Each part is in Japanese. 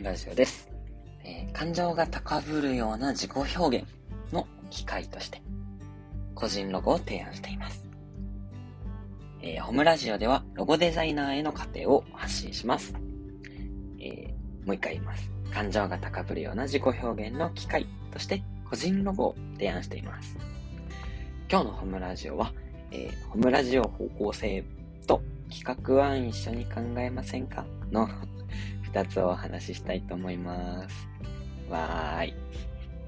ムラジオです、えー感情が高ぶるような自己表現の機会として、個人ロゴを提案しています。えーホムラジオではロゴデザイナーへの過程を発信します。えーもう一回言います。感情が高ぶるような自己表現の機会として、個人ロゴを提案しています。今日のホムラジオは、えーホムラジオ方向性と企画案一緒に考えませんか？の二つをお話ししたいと思います。わーい。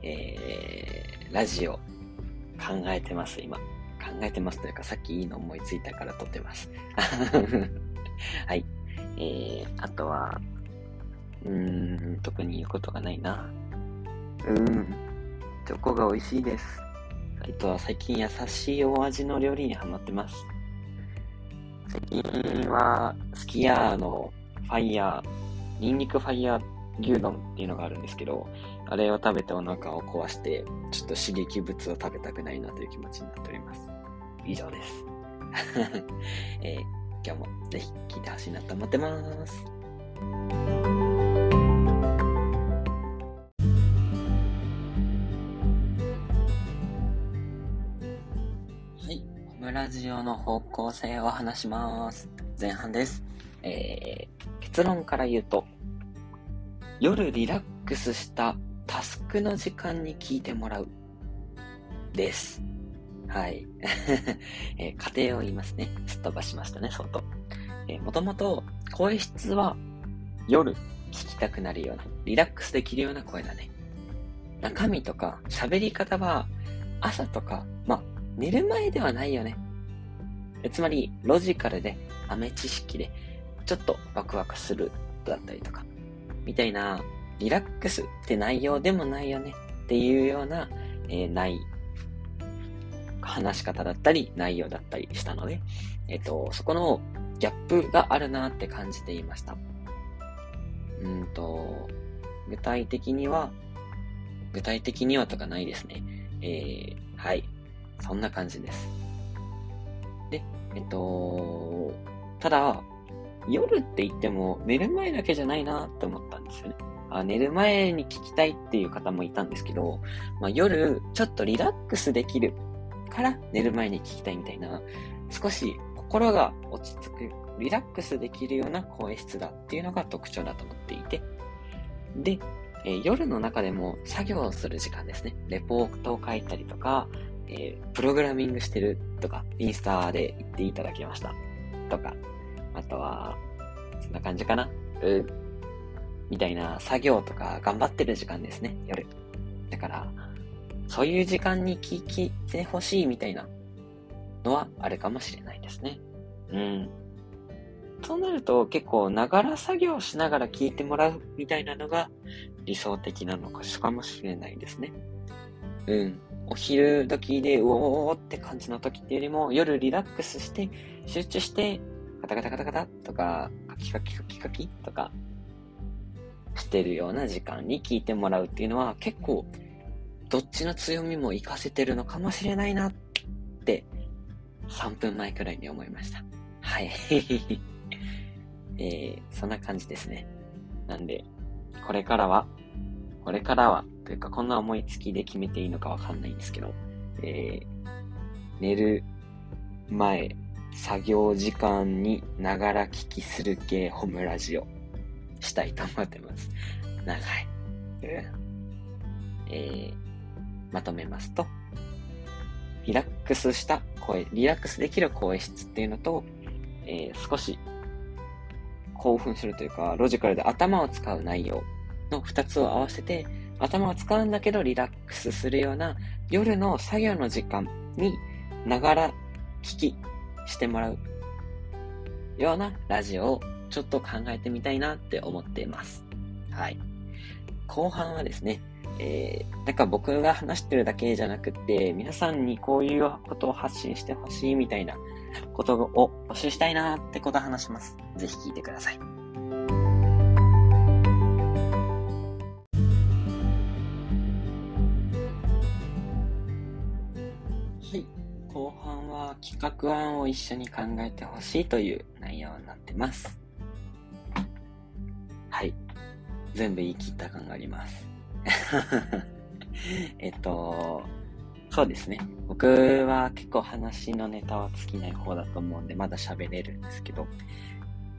えー、ラジオ考えてます、今。考えてますというか、さっきいいの思いついたから撮ってます。はい。えー、あとは、うーん、特に言うことがないな。うーん、チョコが美味しいです。あとは最近優しいお味の料理にハマってます。最近は、すき家のファイヤー、ニンニクファイヤー牛丼っていうのがあるんですけど、あれを食べてお腹を壊して、ちょっと刺激物を食べたくないなという気持ちになっております。以上です。えー今日もぜひ聞いてほしいなと思ってます。はい。ホムラジオの方向性を話します。前半です。えー結論から言うと、夜リラックスしたタスクの時間に聞いてもらう。です。はい。えー家庭を言いますね。すっ飛ばしましたね、相当。えーもともと、声質は夜聞きたくなるような、リラックスできるような声だね。中身とか喋り方は朝とか、まあ、寝る前ではないよね。つまり、ロジカルで、豆知識で、ちょっとワクワクするだったりとか、みたいな、リラックスって内容でもないよねっていうような、えーない、話し方だったり、内容だったりしたので、えっ、と、そこのギャップがあるなって感じていました。うんと、具体的には、具体的にはとかないですね。えー、はい。そんな感じです。で、えっと、ただ、夜って言っても寝る前だけじゃないなって思ったんですよね。あ寝る前に聞きたいっていう方もいたんですけど、まあ、夜ちょっとリラックスできるから寝る前に聞きたいみたいな、少し心が落ち着く、リラックスできるような声質だっていうのが特徴だと思っていて、で、えー夜の中でも作業をする時間ですね。レポートを書いたりとか、えープログラミングしてるとか、インスタで言っていただきました。とか、あとは、そんな感じかな？うん。みたいな作業とか頑張ってる時間ですね、夜。だから、そういう時間に聞いてほしいみたいなのはあるかもしれないですね。うん。そうなると結構ながら作業しながら聞いてもらうみたいなのが理想的なのかもしれないですね。うん。お昼時でうおーって感じの時っていうよりも夜リラックスして集中してカタカタカタカタとかカキカキカキカキとかしてるような時間に聞いてもらうっていうのは結構どっちの強みも活かせてるのかもしれないなって3分前くらいに思いました。はい。えー、そんな感じですね。なんで、これからは、これからは、というかこんな思いつきで決めていいのかわかんないんですけど、えー、寝る前、作業時間にながら聞きする系ホムラジオしたいと思ってます。長い。えー、まとめますと、リラックスした声、リラックスできる声質っていうのと、えー少し興奮するというか、ロジカルで頭を使う内容の二つを合わせて、頭を使うんだけどリラックスするような夜の作業の時間にながら聞きしてもらうようなラジオをちょっと考えてみたいなって思っています。はい。後半はですね、えー、なんか僕が話してるだけじゃなくて、皆さんにこういうことを発信してほしいみたいなことを募集したいなってことを話します。ぜひ聞いてくださ。い。は企画案を一緒に考えてほしいという内容になってます。はい。全部言い切った感があります。えっと、そうですね。僕は結構話のネタは尽きない方だと思うんで、まだ喋れるんですけど、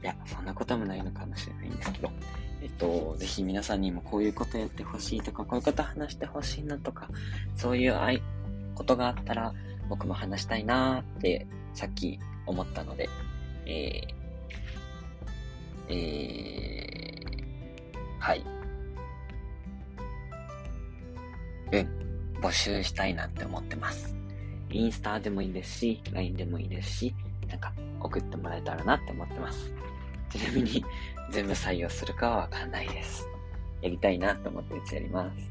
いや、そんなこともないのかもしれないんですけど、えっと、ぜひ皆さんにもこういうことやってほしいとか、こういうこと話してほしいなとか、そういう、ことがあったら、僕も話したいなーってさっき思ったので、えー、えー、はい。うん、募集したいなって思ってます。インスタでもいいですし、LINE でもいいですし、なんか送ってもらえたらなって思ってます。ちなみに全部採用するかはわかんないです。やりたいなと思っていつやります。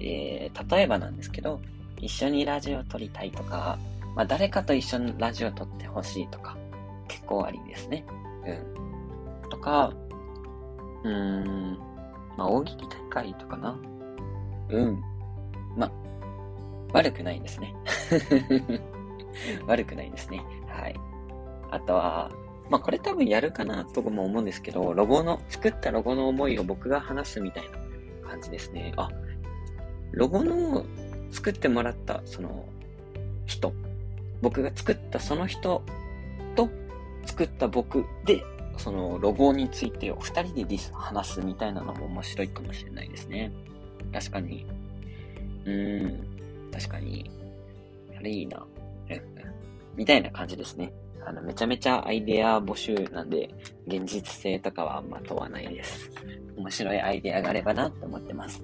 えー、例えばなんですけど、一緒にラジオ撮りたいとか、まあ、誰かと一緒にラジオ撮ってほしいとか、結構ありですね。うん。とか、うーん、まあ、大喜利大会とかな。うん。まあ、悪くないですね。悪くないですね。はい。あとは、まあこれ多分やるかなとも思うんですけど、ロゴの、作ったロゴの思いを僕が話すみたいな感じですね。あ、ロゴの作ってもらった、その、人。僕が作ったその人と作った僕で、そのロゴについてを二人でディス話すみたいなのも面白いかもしれないですね。確かに。うーん。確かに。あれいいな。みたいな感じですね。あの、めちゃめちゃアイデア募集なんで、現実性とかはあんま問わないです。面白いアイデアがあればなって思ってます。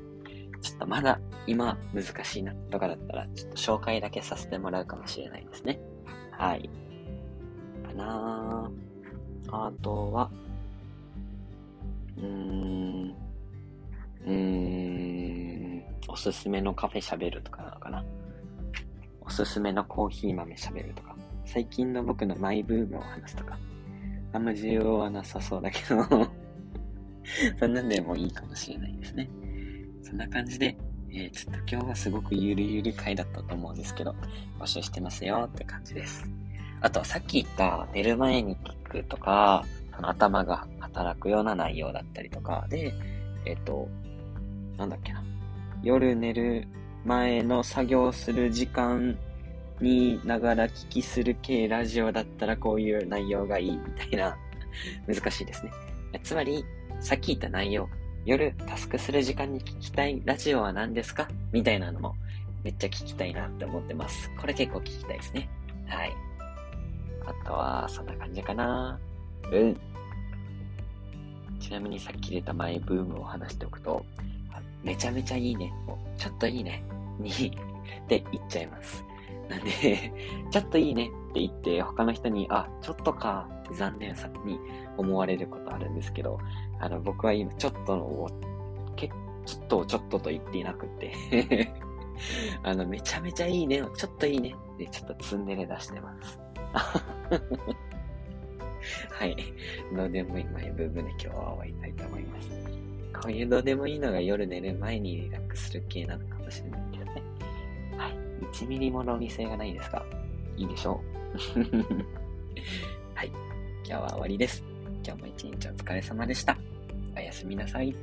ちょっとまだ今難しいなとかだったら、ちょっと紹介だけさせてもらうかもしれないですね。はい。かなあとは、うーん、うーん、おすすめのカフェ喋るとかなのかな。おすすめのコーヒー豆喋るとか。最近の僕のマイブームを話すとか。あんま需要はなさそうだけど そんなんでもいいかもしれないですね。そんな感じで、えー、ちょっと今日はすごくゆるゆる回だったと思うんですけど、募集してますよって感じです。あと、さっき言った寝る前に聞くとか、その頭が働くような内容だったりとかで、えっ、ー、と、なんだっけな。夜寝る前の作業する時間にながら聞きする系ラジオだったらこういう内容がいいみたいな難しいですね。つまり、さっき言った内容、夜タスクする時間に聞きたいラジオは何ですか？みたいなのもめっちゃ聞きたいなって思ってます。これ結構聞きたいですね。はい。あとは、そんな感じかな。うん。ちなみにさっき出たマイブームを話しておくと、めちゃめちゃいいね。ちょっといいね。に って言っちゃいます。なんで ちょっといいねって言って、他の人に、あ、ちょっとか残念さに思われることあるんですけど、あの、僕は今、ちょっとを、けちょっとをちょっとと言っていなくって あの、めちゃめちゃいいねを、ちょっといいねで、ちょっとツンデレ出してます。はい。どうでもいいマイブームで今日は終わりたいと思います。こういうどうでもいいのが夜寝る前にリラックスする系なのかもしれないけどね。はい。1ミリも論理性がないですが、いいでしょう。はい。今日は終わりです。今日も一日お疲れ様でした。おやすみなさい。